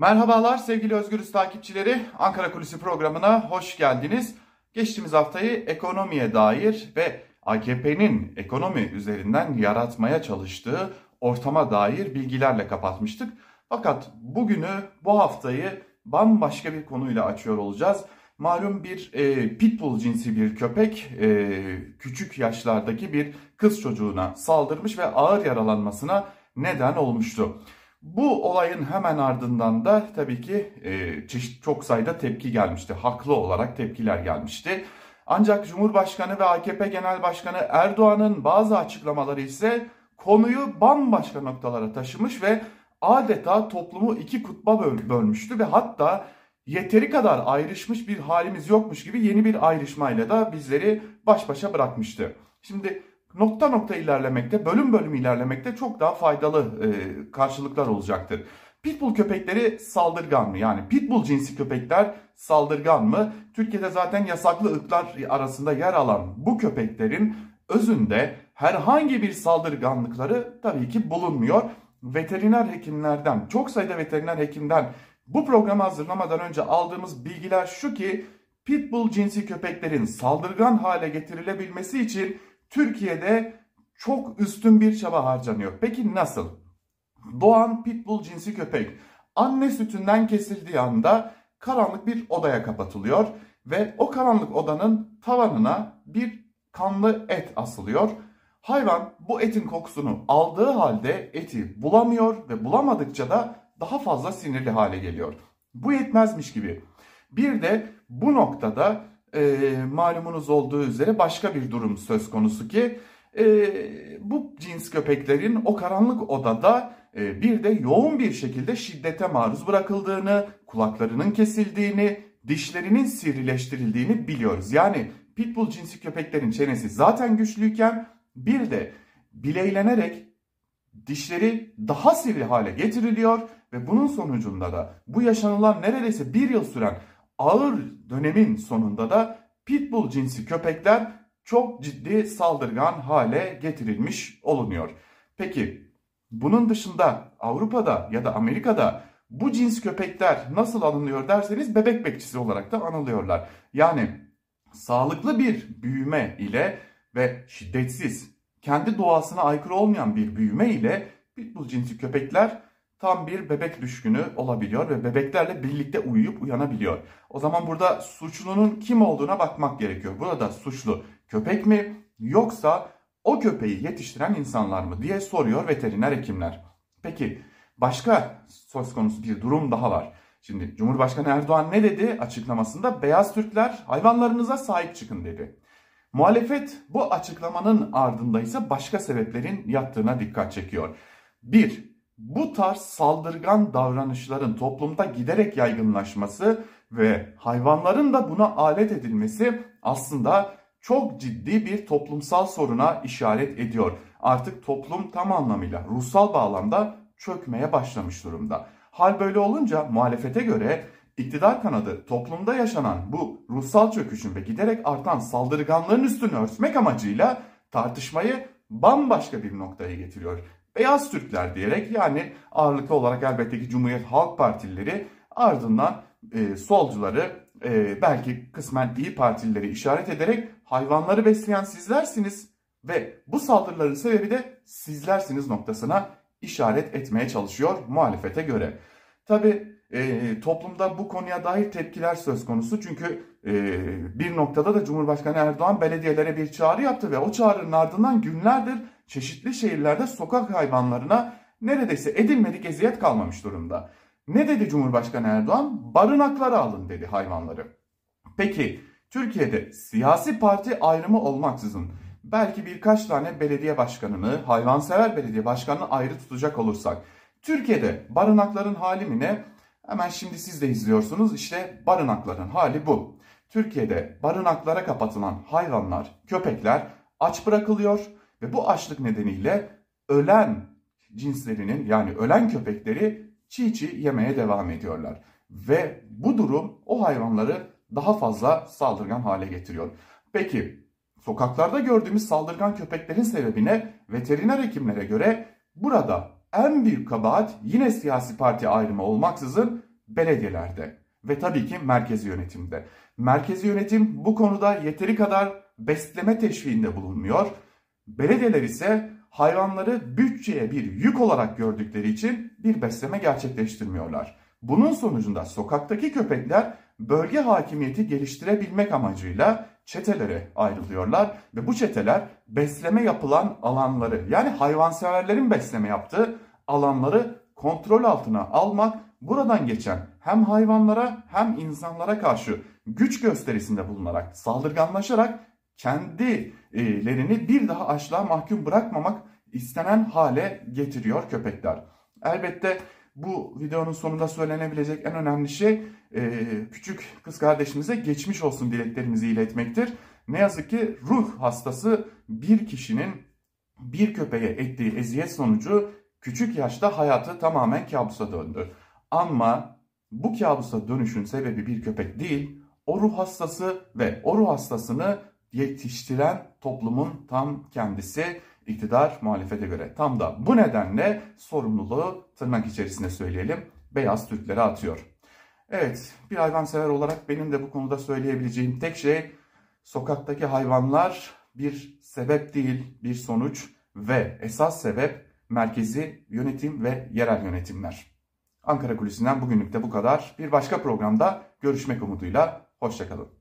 Merhabalar sevgili Özgürüz takipçileri. Ankara Kulisi programına hoş geldiniz. Geçtiğimiz haftayı ekonomiye dair ve AKP'nin ekonomi üzerinden yaratmaya çalıştığı ortama dair bilgilerle kapatmıştık. Fakat bugünü, bu haftayı bambaşka bir konuyla açıyor olacağız. Malum bir e, pitbull cinsi bir köpek e, küçük yaşlardaki bir kız çocuğuna saldırmış ve ağır yaralanmasına neden olmuştu. Bu olayın hemen ardından da tabii ki e, çeşit çok sayıda tepki gelmişti. Haklı olarak tepkiler gelmişti. Ancak Cumhurbaşkanı ve AKP Genel Başkanı Erdoğan'ın bazı açıklamaları ise konuyu bambaşka noktalara taşımış ve adeta toplumu iki kutba böl bölmüştü ve hatta yeteri kadar ayrışmış bir halimiz yokmuş gibi yeni bir ayrışmayla da bizleri baş başa bırakmıştı. Şimdi nokta nokta ilerlemekte, bölüm bölüm ilerlemekte çok daha faydalı e, karşılıklar olacaktır. Pitbull köpekleri saldırgan mı? Yani pitbull cinsi köpekler saldırgan mı? Türkiye'de zaten yasaklı ırklar arasında yer alan bu köpeklerin özünde herhangi bir saldırganlıkları tabii ki bulunmuyor. Veteriner hekimlerden, çok sayıda veteriner hekimden bu programı hazırlamadan önce aldığımız bilgiler şu ki pitbull cinsi köpeklerin saldırgan hale getirilebilmesi için Türkiye'de çok üstün bir çaba harcanıyor. Peki nasıl? Doğan pitbull cinsi köpek anne sütünden kesildiği anda karanlık bir odaya kapatılıyor ve o karanlık odanın tavanına bir kanlı et asılıyor. Hayvan bu etin kokusunu aldığı halde eti bulamıyor ve bulamadıkça da daha fazla sinirli hale geliyor. Bu yetmezmiş gibi. Bir de bu noktada e, malumunuz olduğu üzere başka bir durum söz konusu ki e, bu cins köpeklerin o karanlık odada e, bir de yoğun bir şekilde şiddete maruz bırakıldığını, kulaklarının kesildiğini, dişlerinin sivrileştirildiğini biliyoruz. Yani pitbull cinsi köpeklerin çenesi zaten güçlüyken bir de bileylenerek dişleri daha sivri hale getiriliyor ve bunun sonucunda da bu yaşanılan neredeyse bir yıl süren ağır dönemin sonunda da pitbull cinsi köpekler çok ciddi saldırgan hale getirilmiş olunuyor. Peki bunun dışında Avrupa'da ya da Amerika'da bu cins köpekler nasıl alınıyor derseniz bebek bekçisi olarak da anılıyorlar. Yani sağlıklı bir büyüme ile ve şiddetsiz, kendi doğasına aykırı olmayan bir büyüme ile pitbull cinsi köpekler tam bir bebek düşkünü olabiliyor ve bebeklerle birlikte uyuyup uyanabiliyor. O zaman burada suçlunun kim olduğuna bakmak gerekiyor. Burada suçlu köpek mi yoksa o köpeği yetiştiren insanlar mı diye soruyor veteriner hekimler. Peki başka söz konusu bir durum daha var. Şimdi Cumhurbaşkanı Erdoğan ne dedi açıklamasında? Beyaz Türkler hayvanlarınıza sahip çıkın dedi. Muhalefet bu açıklamanın ardında ise başka sebeplerin yattığına dikkat çekiyor. Bir, bu tarz saldırgan davranışların toplumda giderek yaygınlaşması ve hayvanların da buna alet edilmesi aslında çok ciddi bir toplumsal soruna işaret ediyor. Artık toplum tam anlamıyla ruhsal bağlamda çökmeye başlamış durumda. Hal böyle olunca muhalefete göre iktidar kanadı toplumda yaşanan bu ruhsal çöküşün ve giderek artan saldırganlığın üstünü örtmek amacıyla tartışmayı bambaşka bir noktaya getiriyor beyaz Türkler diyerek yani ağırlıklı olarak elbette ki Cumhuriyet Halk Partilileri ardından e, solcuları e, belki kısmen iyi Partilileri işaret ederek hayvanları besleyen sizlersiniz ve bu saldırıların sebebi de sizlersiniz noktasına işaret etmeye çalışıyor muhalefete göre. Tabi e, toplumda bu konuya dair tepkiler söz konusu çünkü e, bir noktada da Cumhurbaşkanı Erdoğan belediyelere bir çağrı yaptı ve o çağrının ardından günlerdir çeşitli şehirlerde sokak hayvanlarına neredeyse edilmedik eziyet kalmamış durumda. Ne dedi Cumhurbaşkanı Erdoğan? Barınaklara alın dedi hayvanları. Peki Türkiye'de siyasi parti ayrımı olmaksızın belki birkaç tane belediye başkanını, hayvansever belediye başkanını ayrı tutacak olursak Türkiye'de barınakların hali mi ne? Hemen şimdi siz de izliyorsunuz. İşte barınakların hali bu. Türkiye'de barınaklara kapatılan hayvanlar, köpekler aç bırakılıyor ve bu açlık nedeniyle ölen cinslerinin yani ölen köpekleri çiğ çiğ yemeye devam ediyorlar. Ve bu durum o hayvanları daha fazla saldırgan hale getiriyor. Peki sokaklarda gördüğümüz saldırgan köpeklerin sebebine veteriner hekimlere göre burada en büyük kabahat yine siyasi parti ayrımı olmaksızın belediyelerde ve tabii ki merkezi yönetimde. Merkezi yönetim bu konuda yeteri kadar besleme teşviğinde bulunmuyor. Belediyeler ise hayvanları bütçeye bir yük olarak gördükleri için bir besleme gerçekleştirmiyorlar. Bunun sonucunda sokaktaki köpekler bölge hakimiyeti geliştirebilmek amacıyla çetelere ayrılıyorlar ve bu çeteler besleme yapılan alanları yani hayvanseverlerin besleme yaptığı alanları kontrol altına almak, buradan geçen hem hayvanlara hem insanlara karşı güç gösterisinde bulunarak, saldırganlaşarak kendilerini bir daha açlığa mahkum bırakmamak istenen hale getiriyor köpekler. Elbette bu videonun sonunda söylenebilecek en önemli şey e, küçük kız kardeşimize geçmiş olsun dileklerimizi iletmektir. Ne yazık ki ruh hastası bir kişinin bir köpeğe ettiği eziyet sonucu küçük yaşta hayatı tamamen kabusa döndü. Ama bu kabusa dönüşün sebebi bir köpek değil, o ruh hastası ve o ruh hastasını yetiştiren toplumun tam kendisi iktidar muhalefete göre. Tam da bu nedenle sorumluluğu tırnak içerisinde söyleyelim beyaz Türklere atıyor. Evet bir hayvansever olarak benim de bu konuda söyleyebileceğim tek şey sokaktaki hayvanlar bir sebep değil bir sonuç ve esas sebep merkezi yönetim ve yerel yönetimler. Ankara Kulisi'nden bugünlük de bu kadar. Bir başka programda görüşmek umuduyla. Hoşçakalın.